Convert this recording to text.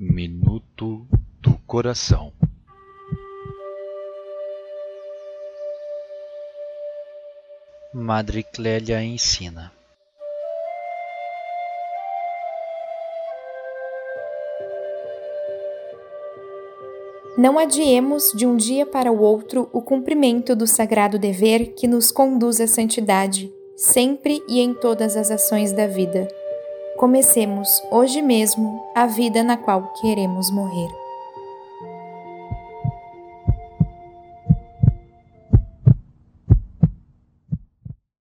Minuto do Coração Madre Clélia ensina Não adiemos de um dia para o outro o cumprimento do sagrado dever que nos conduz à santidade, sempre e em todas as ações da vida. Comecemos hoje mesmo a vida na qual queremos morrer.